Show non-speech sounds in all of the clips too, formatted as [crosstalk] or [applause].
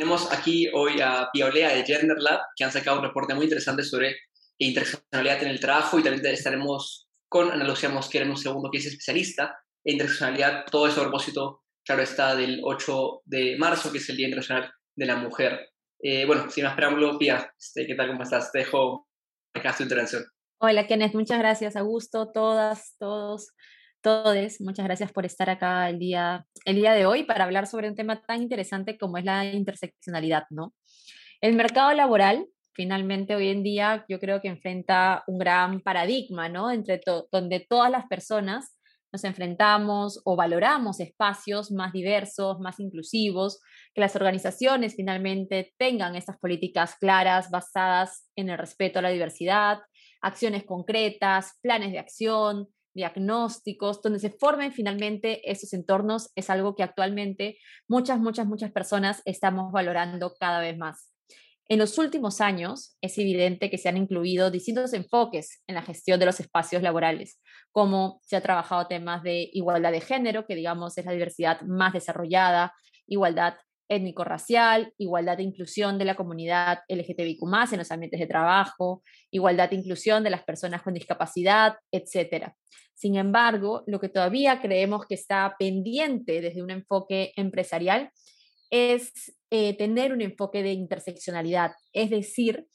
Tenemos aquí hoy a Piolea de Gender Lab, que han sacado un reporte muy interesante sobre interseccionalidad en el trabajo y también estaremos con Ana Lucía Mosquera en un segundo, que es especialista en interseccionalidad, todo eso a propósito, claro, está del 8 de marzo, que es el Día Internacional de la Mujer. Eh, bueno, sin más preámbulo, Pia, este, ¿qué tal? ¿Cómo estás? Te dejo acá tu intervención. Hola, Kenneth, muchas gracias. Augusto, todas, todos, todes, muchas gracias por estar acá el día, el día de hoy para hablar sobre un tema tan interesante como es la interseccionalidad, ¿no? El mercado laboral, finalmente, hoy en día, yo creo que enfrenta un gran paradigma, ¿no? Entre donde todas las personas nos enfrentamos o valoramos espacios más diversos, más inclusivos, que las organizaciones finalmente tengan estas políticas claras basadas en el respeto a la diversidad, acciones concretas, planes de acción, diagnósticos, donde se formen finalmente esos entornos, es algo que actualmente muchas, muchas, muchas personas estamos valorando cada vez más. En los últimos años es evidente que se han incluido distintos enfoques en la gestión de los espacios laborales, como se ha trabajado temas de igualdad de género, que digamos es la diversidad más desarrollada, igualdad étnico-racial, igualdad e inclusión de la comunidad LGTBIQ en los ambientes de trabajo, igualdad e inclusión de las personas con discapacidad, etc. Sin embargo, lo que todavía creemos que está pendiente desde un enfoque empresarial es eh, tener un enfoque de interseccionalidad, es decir,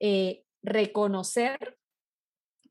eh, reconocer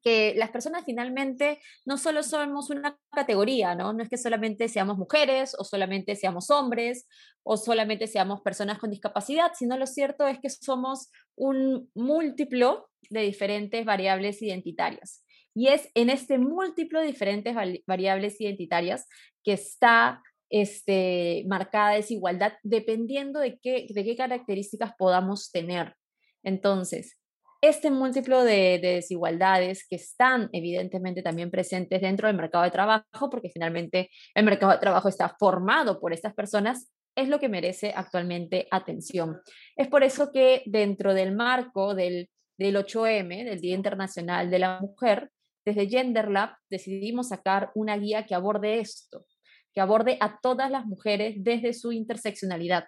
que las personas finalmente no solo somos una categoría, ¿no? No es que solamente seamos mujeres o solamente seamos hombres o solamente seamos personas con discapacidad, sino lo cierto es que somos un múltiplo de diferentes variables identitarias. Y es en este múltiplo de diferentes variables identitarias que está este, marcada desigualdad dependiendo de qué, de qué características podamos tener. Entonces, este múltiplo de, desigualdades que están evidentemente también presentes dentro del mercado de trabajo, porque finalmente el mercado de trabajo está formado por estas personas, es lo que merece actualmente atención. Es por eso que dentro del marco del, del 8M, del Día Internacional de la Mujer, desde Gender Lab decidimos sacar una guía que aborde esto, que aborde a todas las mujeres desde su interseccionalidad,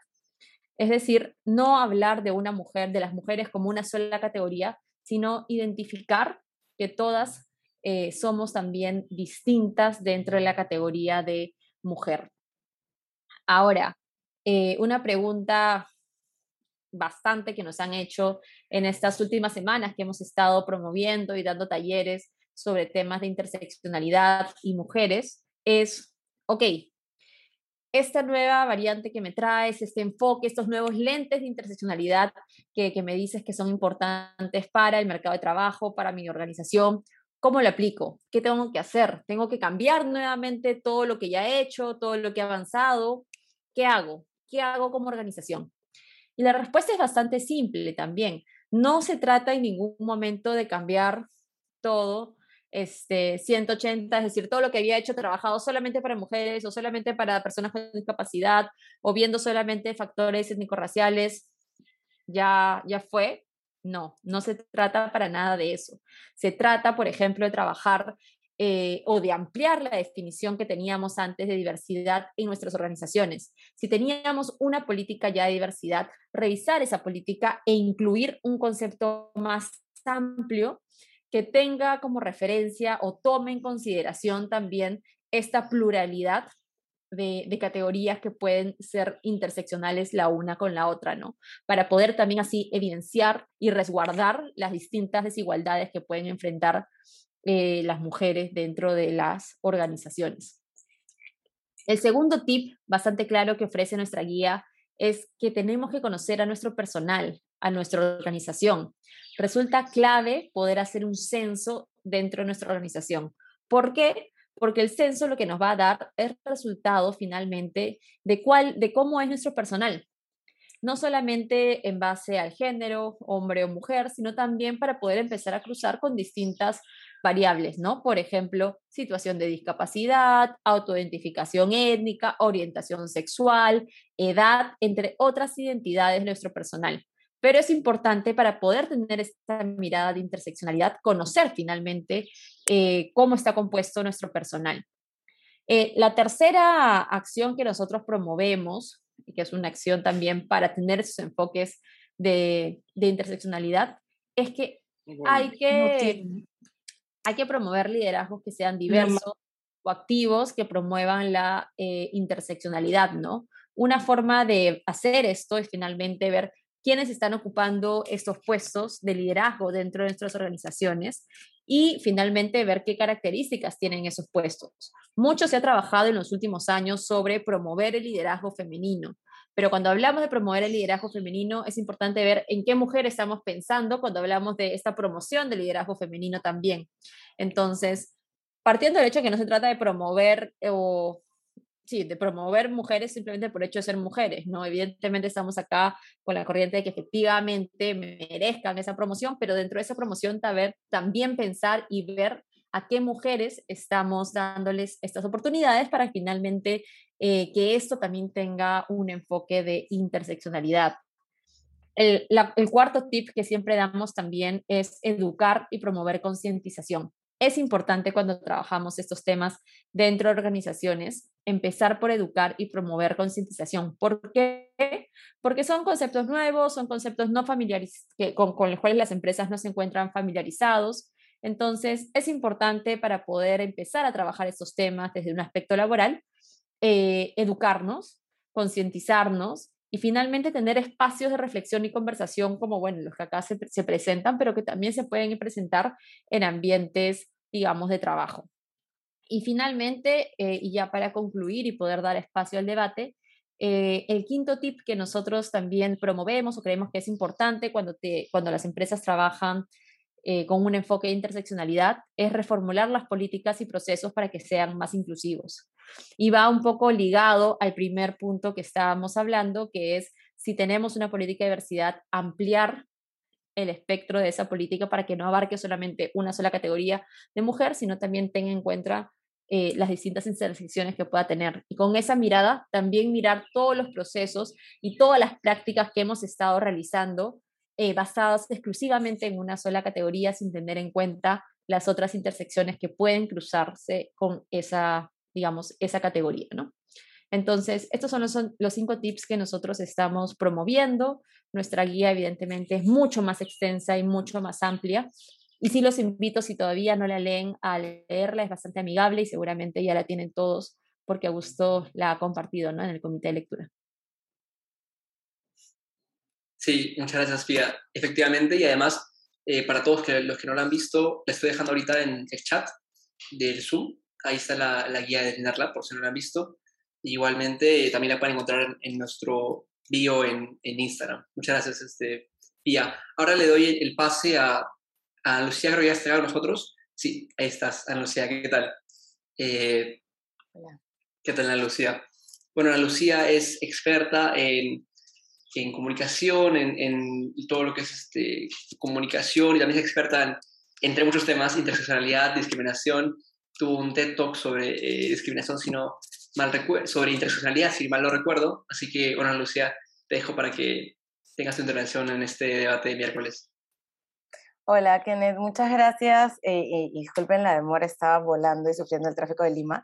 es decir, no hablar de una mujer, de las mujeres como una sola categoría, sino identificar que todas eh, somos también distintas dentro de la categoría de mujer. Ahora, eh, una pregunta bastante que nos han hecho en estas últimas semanas que hemos estado promoviendo y dando talleres sobre temas de interseccionalidad y mujeres es, ok, esta nueva variante que me traes, este enfoque, estos nuevos lentes de interseccionalidad que, me dices que son importantes para el mercado de trabajo, para mi organización, ¿cómo lo aplico? ¿Qué tengo que hacer? ¿Tengo que cambiar nuevamente todo lo que ya he hecho, todo lo que he avanzado? ¿Qué hago? ¿Qué hago como organización? Y la respuesta es bastante simple también. No se trata en ningún momento de cambiar todo este, 180, es decir, todo lo que había hecho trabajado solamente para mujeres o solamente para personas con discapacidad o viendo solamente factores étnico-raciales, ya, ya fue. No, no se trata para nada de eso. Se trata, por ejemplo, de trabajar eh, o de ampliar la definición que teníamos antes de diversidad en nuestras organizaciones. Si teníamos una política ya de diversidad, revisar esa política e incluir un concepto más amplio que tenga como referencia o tome en consideración también esta pluralidad de, categorías que pueden ser interseccionales la una con la otra, ¿no? Para poder también así evidenciar y resguardar las distintas desigualdades que pueden enfrentar eh, las mujeres dentro de las organizaciones. El segundo tip bastante claro que ofrece nuestra guía es que tenemos que conocer a nuestro personal, a nuestra organización. Resulta clave poder hacer un censo dentro de nuestra organización. ¿Por qué? Porque el censo lo que nos va a dar es resultado finalmente de, cuál, de cómo es nuestro personal. No solamente en base al género, hombre o mujer, sino también para poder empezar a cruzar con distintas variables, ¿no? Por ejemplo, situación de discapacidad, autoidentificación étnica, orientación sexual, edad, entre otras identidades de nuestro personal. Pero es importante para poder tener esta mirada de interseccionalidad, conocer finalmente eh, cómo está compuesto nuestro personal. Eh, la tercera acción que nosotros promovemos y que es una acción también para tener esos enfoques de, de interseccionalidad, es que hay que, hay que promover liderazgos que sean diversos o activos que promuevan la eh, interseccionalidad, ¿no? Una forma de hacer esto es finalmente ver quiénes están ocupando estos puestos de liderazgo dentro de nuestras organizaciones y finalmente ver qué características tienen esos puestos. Mucho se ha trabajado en los últimos años sobre promover el liderazgo femenino, pero cuando hablamos de promover el liderazgo femenino es importante ver en qué mujer estamos pensando cuando hablamos de esta promoción del liderazgo femenino también. Entonces, partiendo del hecho que no se trata de promover o sí, de promover mujeres simplemente por hecho de ser mujeres, ¿no? Evidentemente estamos acá con la corriente de que efectivamente merezcan esa promoción, pero dentro de esa promoción también pensar y ver a qué mujeres estamos dándoles estas oportunidades para finalmente eh, que esto también tenga un enfoque de interseccionalidad. El, el cuarto tip que siempre damos también es educar y promover concientización. Es importante cuando trabajamos estos temas dentro de organizaciones empezar por educar y promover concientización. ¿Por qué? Porque son conceptos nuevos, son conceptos no familiarizados, con, con los cuales las empresas no se encuentran familiarizados. Entonces, es importante para poder empezar a trabajar estos temas desde un aspecto laboral, eh, educarnos, concientizarnos y finalmente tener espacios de reflexión y conversación como, bueno, los que acá se, se presentan, pero que también se pueden presentar en ambientes, digamos, de trabajo. Y finalmente, eh, y ya para concluir y poder dar espacio al debate, eh, el quinto tip que nosotros también promovemos o creemos que es importante cuando, te, cuando las empresas trabajan eh, con un enfoque de interseccionalidad es reformular las políticas y procesos para que sean más inclusivos. Y va un poco ligado al primer punto que estábamos hablando, que es si tenemos una política de diversidad, ampliar el espectro de esa política para que no abarque solamente una sola categoría de mujer, sino también tenga en cuenta eh, las distintas intersecciones que pueda tener. Y con esa mirada, también mirar todos los procesos y todas las prácticas que hemos estado realizando eh, basadas exclusivamente en una sola categoría sin tener en cuenta las otras intersecciones que pueden cruzarse con esa, digamos, esa categoría, ¿no? Entonces, estos son los, cinco tips que nosotros estamos promoviendo. Nuestra guía, evidentemente, es mucho más extensa y mucho más amplia. Y sí los invito, si todavía no la leen, a leerla. Es bastante amigable y seguramente ya la tienen todos porque Augusto la ha compartido ¿no? en el comité de lectura. Sí, muchas gracias, Pia. Efectivamente, y además, eh, para todos los que no la han visto, la estoy dejando ahorita en el chat del Zoom. Ahí está la, guía de tenerla, por si no la han visto. Igualmente, también la pueden encontrar en, nuestro bio en, en, Instagram. Muchas gracias, este, Pia. Ahora le doy el pase a, a Lucía, creo que ya está nosotros. Sí, ahí estás, Ana Lucía, ¿qué tal? Eh, Hola. ¿Qué tal, Ana Lucía? Bueno, Ana Lucía es experta en, en comunicación, en, en, todo lo que es este, comunicación y también es experta en, entre muchos temas, interseccionalidad, discriminación. Tuvo un TED Talk sobre eh, discriminación, sino mal sobre interseccionalidad, si mal lo recuerdo. Así que, bueno, Lucía, te dejo para que tengas tu intervención en este debate de miércoles. Hola, Kenneth, muchas gracias. Eh, eh, disculpen la demora, estaba volando y sufriendo el tráfico de Lima.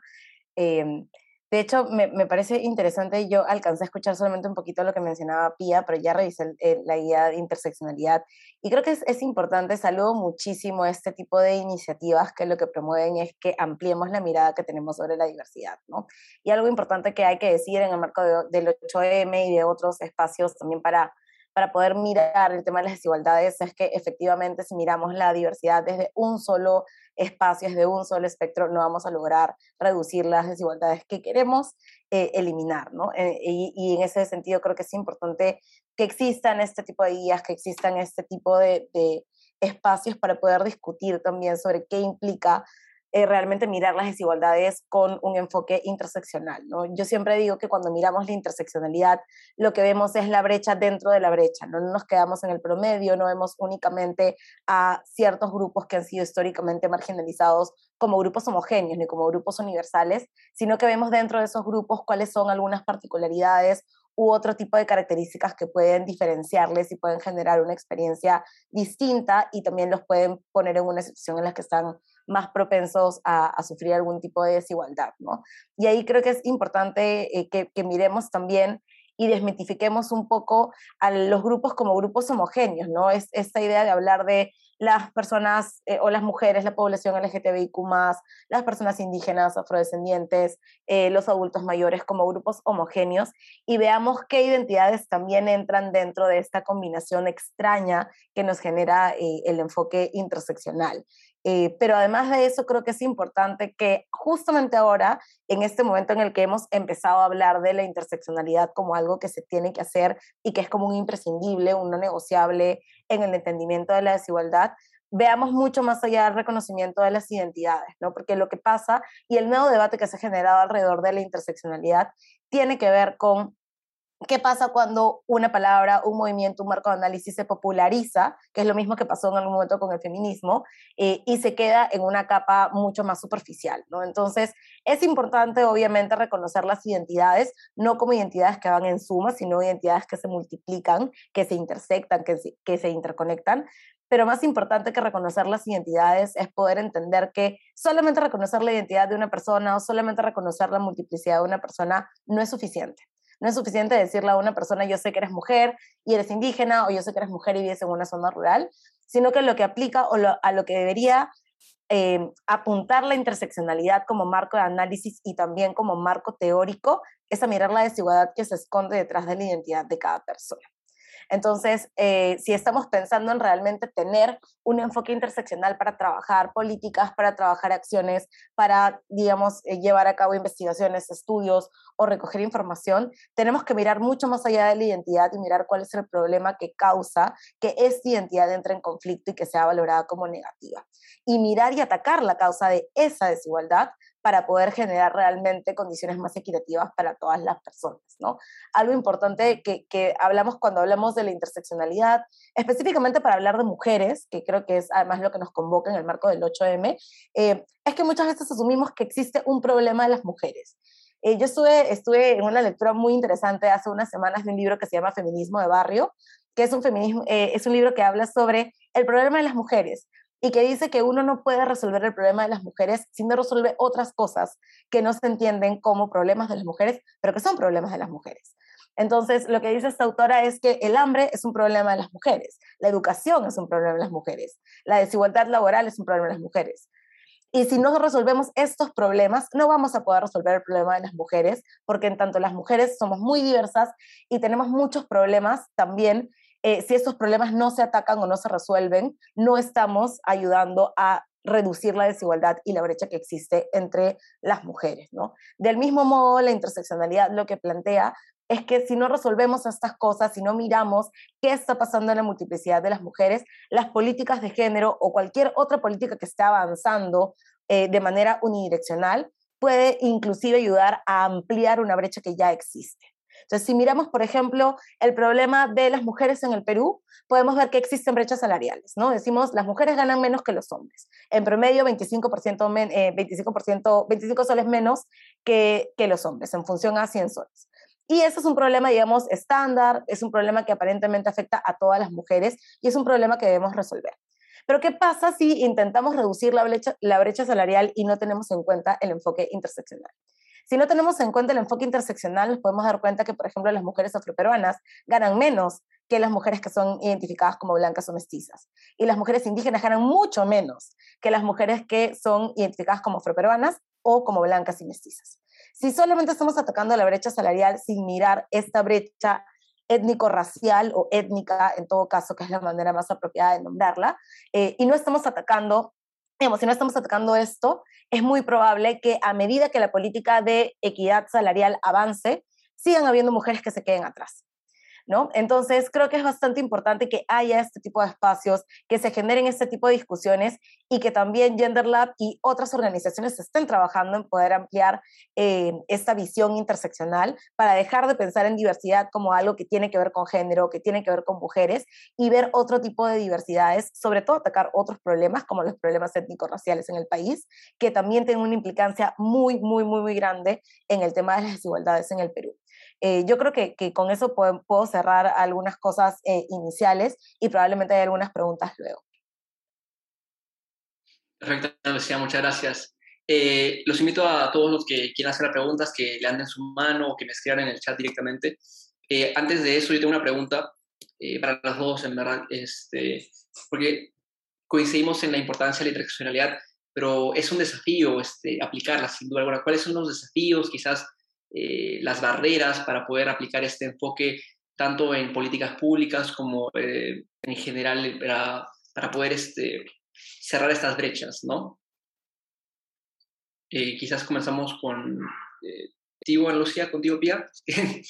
Em, de hecho, me, parece interesante, yo alcancé a escuchar solamente un poquito lo que mencionaba Pía, pero ya revisé la guía de interseccionalidad y creo que es, es, importante, saludo muchísimo este tipo de iniciativas que lo que promueven es que ampliemos la mirada que tenemos sobre la diversidad, ¿no? Y algo importante que hay que decir en el marco de, del 8M y de otros espacios también para para poder mirar el tema de las desigualdades es que efectivamente si miramos la diversidad desde un solo espacio, desde un solo espectro, no vamos a lograr reducir las desigualdades que queremos eh, eliminar, ¿no? Eh, y, en ese sentido creo que es importante que existan este tipo de guías, que existan este tipo de espacios para poder discutir también sobre qué implica eh, realmente mirar las desigualdades con un enfoque interseccional. ¿no? Yo siempre digo que cuando miramos la interseccionalidad, lo que vemos es la brecha dentro de la brecha, no nos quedamos en el promedio, no vemos únicamente a ciertos grupos que han sido históricamente marginalizados como grupos homogéneos ni como grupos universales, sino que vemos dentro de esos grupos cuáles son algunas particularidades u otro tipo de características que pueden diferenciarles y pueden generar una experiencia distinta y también los pueden poner en una situación en la que están más propensos a, sufrir algún tipo de desigualdad, ¿no? Y ahí creo que es importante eh, que, miremos también y desmitifiquemos un poco a los grupos como grupos homogéneos, ¿no? Es esta idea de hablar de las personas eh, o las mujeres, la población LGTBIQ, las personas indígenas, afrodescendientes, eh, los adultos mayores como grupos homogéneos y veamos qué identidades también entran dentro de esta combinación extraña que nos genera el enfoque interseccional. Pero además de eso, creo que es importante que justamente ahora, en este momento en el que hemos empezado a hablar de la interseccionalidad como algo que se tiene que hacer y que es como un imprescindible, un no negociable en el entendimiento de la desigualdad, veamos mucho más allá del reconocimiento de las identidades, ¿no? Porque lo que pasa y el nuevo debate que se ha generado alrededor de la interseccionalidad tiene que ver con ¿Qué pasa cuando una palabra, un movimiento, un marco de análisis se populariza, que es lo mismo que pasó en algún momento con el feminismo, eh, y se queda en una capa mucho más superficial? ¿no? Entonces, es importante, obviamente, reconocer las identidades, no como identidades que van en suma, sino identidades que se multiplican, que se intersectan, que que se interconectan, pero más importante que reconocer las identidades es poder entender que solamente reconocer la identidad de una persona o solamente reconocer la multiplicidad de una persona no es suficiente. No es suficiente decirle a una persona, yo sé que eres mujer y eres indígena, o yo sé que eres mujer y vives en una zona rural, sino que lo que aplica o a lo que debería eh, apuntar la interseccionalidad como marco de análisis y también como marco teórico es a mirar la desigualdad que se esconde detrás de la identidad de cada persona. Entonces, eh, si estamos pensando en realmente tener un enfoque interseccional para trabajar políticas, para trabajar acciones, para, digamos, eh, llevar a cabo investigaciones, estudios o recoger información, tenemos que mirar mucho más allá de la identidad y mirar cuál es el problema que causa que esta identidad entre en conflicto y que sea valorada como negativa. Y mirar y atacar la causa de esa desigualdad para poder generar realmente condiciones más equitativas para todas las personas, ¿no? Algo importante que, que, hablamos cuando hablamos de la interseccionalidad, específicamente para hablar de mujeres, que creo que es además lo que nos convoca en el marco del 8M, eh, es que muchas veces asumimos que existe un problema de las mujeres. Eh, yo estuve, estuve en una lectura muy interesante hace unas semanas de un libro que se llama Feminismo de Barrio, que es un, feminismo, eh, es un libro que habla sobre el problema de las mujeres, y que dice que uno no puede resolver el problema de las mujeres si no resuelve otras cosas que no se entienden como problemas de las mujeres, pero que son problemas de las mujeres. Entonces, lo que dice esta autora es que el hambre es un problema de las mujeres, la educación es un problema de las mujeres, la desigualdad laboral es un problema de las mujeres. Y si no resolvemos estos problemas, no vamos a poder resolver el problema de las mujeres, porque en tanto las mujeres somos muy diversas y tenemos muchos problemas también eh, si estos problemas no se atacan o no se resuelven, no estamos ayudando a reducir la desigualdad y la brecha que existe entre las mujeres. ¿no? Del mismo modo, la interseccionalidad lo que plantea es que si no resolvemos estas cosas, si no miramos qué está pasando en la multiplicidad de las mujeres, las políticas de género o cualquier otra política que esté avanzando eh, de manera unidireccional puede inclusive ayudar a ampliar una brecha que ya existe. Entonces, si miramos, por ejemplo, el problema de las mujeres en el Perú, podemos ver que existen brechas salariales, ¿no? Decimos, las mujeres ganan menos que los hombres. En promedio, 25%, 25%, 25 soles menos que, que los hombres, en función a 100 soles. Y eso es un problema, digamos, estándar, es un problema que aparentemente afecta a todas las mujeres y es un problema que debemos resolver. Pero ¿qué pasa si intentamos reducir la brecha, la brecha salarial y no tenemos en cuenta el enfoque interseccional? Si no tenemos en cuenta el enfoque interseccional, nos podemos dar cuenta que, por ejemplo, las mujeres afroperuanas ganan menos que las mujeres que son identificadas como blancas o mestizas. Y las mujeres indígenas ganan mucho menos que las mujeres que son identificadas como afroperuanas o como blancas y mestizas. Si solamente estamos atacando la brecha salarial sin mirar esta brecha étnico-racial o étnica, en todo caso, que es la manera más apropiada de nombrarla, eh, y no estamos atacando si no estamos atacando esto, es muy probable que a medida que la política de equidad salarial avance, sigan habiendo mujeres que se queden atrás. ¿No? Entonces, creo que es bastante importante que haya este tipo de espacios, que se generen este tipo de discusiones y que también Gender Lab y otras organizaciones estén trabajando en poder ampliar eh, esta visión interseccional para dejar de pensar en diversidad como algo que tiene que ver con género, que tiene que ver con mujeres y ver otro tipo de diversidades, sobre todo atacar otros problemas como los problemas étnico-raciales en el país, que también tienen una implicancia muy, muy, muy, muy grande en el tema de las desigualdades en el Perú. Eh, yo creo que, que, con eso puedo, puedo cerrar algunas cosas eh, iniciales y probablemente hay algunas preguntas luego. Perfecto, Lucía, muchas gracias. Eh, los invito a todos los que quieran hacer preguntas que le anden su mano o que me escriban en el chat directamente. Eh, antes de eso, yo tengo una pregunta eh, para las dos, en verdad, este, porque coincidimos en la importancia de la interseccionalidad, pero es un desafío este, aplicarla, sin duda alguna. ¿Cuáles son los desafíos, quizás eh, las barreras para poder aplicar este enfoque tanto en políticas públicas como en general para, para poder este, cerrar estas brechas, ¿no? quizás comenzamos con eh, contigo, Lucía, contigo, Pia. [laughs]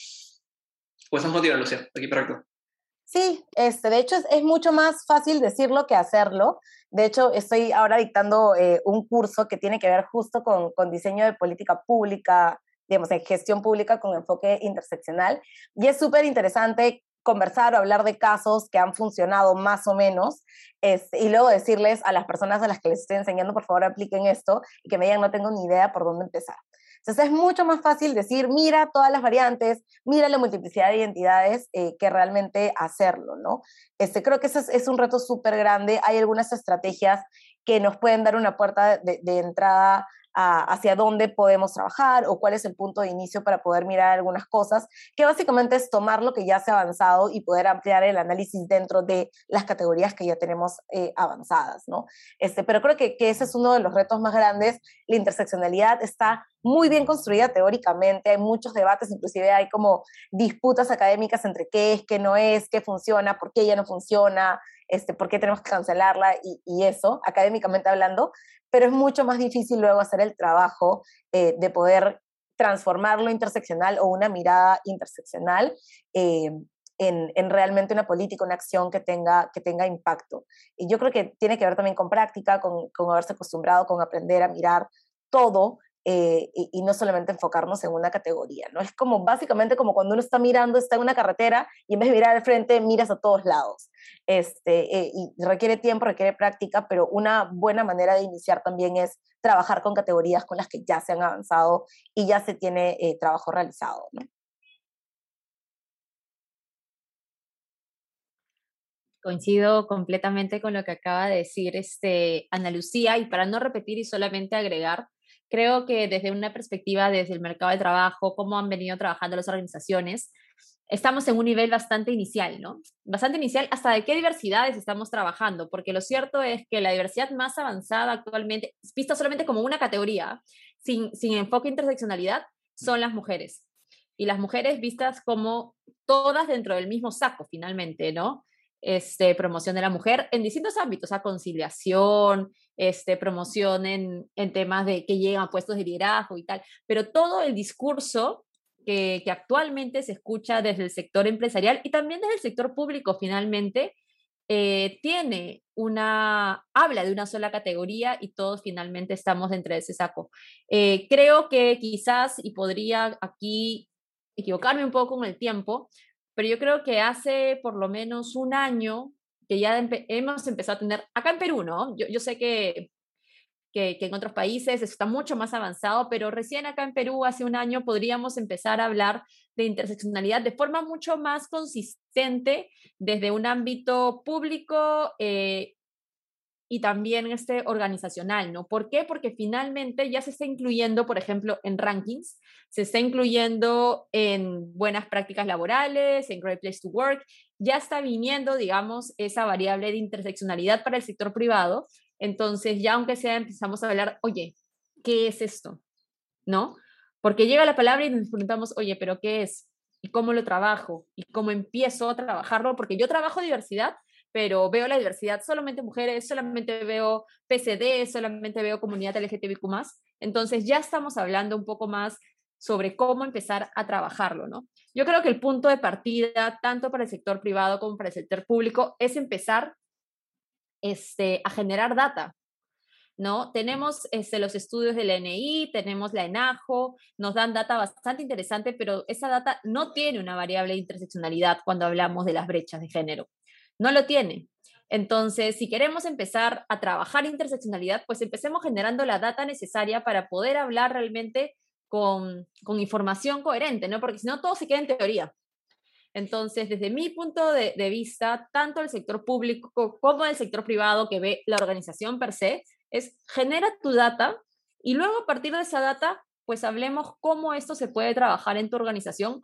¿O estamos contigo, Lucía? Aquí, perfecto. Sí, este, de hecho es, mucho más fácil decirlo que hacerlo. De hecho, estoy ahora dictando eh, un curso que tiene que ver justo con, con diseño de política pública, digamos, en gestión pública con enfoque interseccional. Y es súper interesante conversar o hablar de casos que han funcionado más o menos este, y luego decirles a las personas a las que les estoy enseñando, por favor, apliquen esto y que me digan, no tengo ni idea por dónde empezar. Entonces es mucho más fácil decir, mira todas las variantes, mira la multiplicidad de identidades, eh, que realmente hacerlo, ¿no? Este, creo que ese es, un reto súper grande. Hay algunas estrategias que nos pueden dar una puerta de entrada hacia dónde podemos trabajar o cuál es el punto de inicio para poder mirar algunas cosas, que básicamente es tomar lo que ya se ha avanzado y poder ampliar el análisis dentro de las categorías que ya tenemos eh, avanzadas, ¿no? Este, pero creo que, que ese es uno de los retos más grandes. La interseccionalidad está muy bien construida teóricamente, hay muchos debates, inclusive hay como disputas académicas entre qué es, qué no es, qué funciona, por qué ya no funciona, este, por qué tenemos que cancelarla y, y eso, académicamente hablando, pero es mucho más difícil luego hacer el trabajo eh, de poder transformar lo interseccional o una mirada interseccional eh, en, en, realmente una política, una acción que tenga, que tenga impacto. Y yo creo que tiene que ver también con práctica, con, con haberse acostumbrado, con aprender a mirar todo eh, y, no solamente enfocarnos en una categoría, ¿no? Es como básicamente como cuando uno está mirando, está en una carretera y en vez de mirar al frente, miras a todos lados. Este, eh, y requiere tiempo, requiere práctica, pero una buena manera de iniciar también es trabajar con categorías con las que ya se han avanzado y ya se tiene eh, trabajo realizado, ¿no? Coincido completamente con lo que acaba de decir este, Ana Lucía y para no repetir y solamente agregar, Creo que desde una perspectiva, desde el mercado de trabajo, cómo han venido trabajando las organizaciones, estamos en un nivel bastante inicial, ¿no? Bastante inicial hasta de qué diversidades estamos trabajando, porque lo cierto es que la diversidad más avanzada actualmente, vista solamente como una categoría, sin, sin enfoque interseccionalidad, son las mujeres. Y las mujeres vistas como todas dentro del mismo saco, finalmente, ¿no? Este, promoción de la mujer en distintos ámbitos, a conciliación, este, promoción en, temas de que llegan a puestos de liderazgo y tal, pero todo el discurso que, actualmente se escucha desde el sector empresarial y también desde el sector público finalmente, eh, tiene una, habla de una sola categoría y todos finalmente estamos dentro de ese saco. Eh, creo que quizás, y podría aquí equivocarme un poco con el tiempo, pero yo creo que hace por lo menos un año que ya hemos empezado a tener, acá en Perú, ¿no? Yo, sé que, que, que, en otros países está mucho más avanzado, pero recién acá en Perú, hace un año, podríamos empezar a hablar de interseccionalidad de forma mucho más consistente desde un ámbito público eh, y también este organizacional, ¿no? ¿Por qué? Porque finalmente ya se está incluyendo, por ejemplo, en rankings, se está incluyendo en buenas prácticas laborales, en Great Place to Work, ya está viniendo, digamos, esa variable de interseccionalidad para el sector privado. Entonces, ya aunque sea, empezamos a hablar, oye, ¿qué es esto? ¿No? Porque llega la palabra y nos preguntamos, oye, ¿pero qué es? ¿Y cómo lo trabajo? ¿Y cómo empiezo a trabajarlo? Porque yo trabajo diversidad, pero veo la diversidad solamente mujeres, solamente veo PCD, solamente veo comunidad LGTBIQ+. Entonces ya estamos hablando un poco más sobre cómo empezar a trabajarlo, ¿no? Yo creo que el punto de partida, tanto para el sector privado como para el sector público, es empezar este, a generar data, ¿no? Tenemos este, los estudios del NI, tenemos la ENAJO, nos dan data bastante interesante, pero esa data no tiene una variable de interseccionalidad cuando hablamos de las brechas de género no lo tiene. Entonces, si queremos empezar a trabajar interseccionalidad, pues empecemos generando la data necesaria para poder hablar realmente con, información coherente, ¿no? Porque si no, todo se queda en teoría. Entonces, desde mi punto de, vista, tanto el sector público como el sector privado que ve la organización per se, es genera tu data y luego a partir de esa data, pues hablemos cómo esto se puede trabajar en tu organización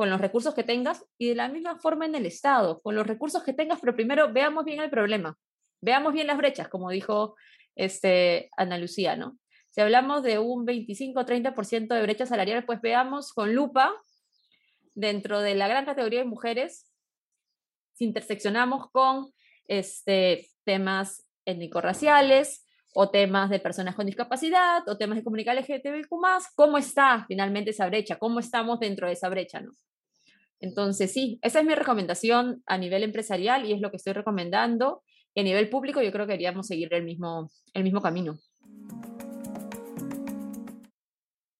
con los recursos que tengas y de la misma forma en el Estado, con los recursos que tengas, pero primero veamos bien el problema, veamos bien las brechas, como dijo este, Ana Lucía, ¿no? Si hablamos de un 25-30% de brecha salarial, pues veamos con lupa dentro de la gran categoría de mujeres, si interseccionamos con este, temas étnico-raciales o temas de personas con discapacidad o temas de comunidad LGTBIQ+, ¿cómo está finalmente esa brecha? ¿Cómo estamos dentro de esa brecha? ¿no? Entonces, sí, esa es mi recomendación a nivel empresarial y es lo que estoy recomendando. Y a nivel público yo creo que deberíamos seguir el mismo, el mismo camino.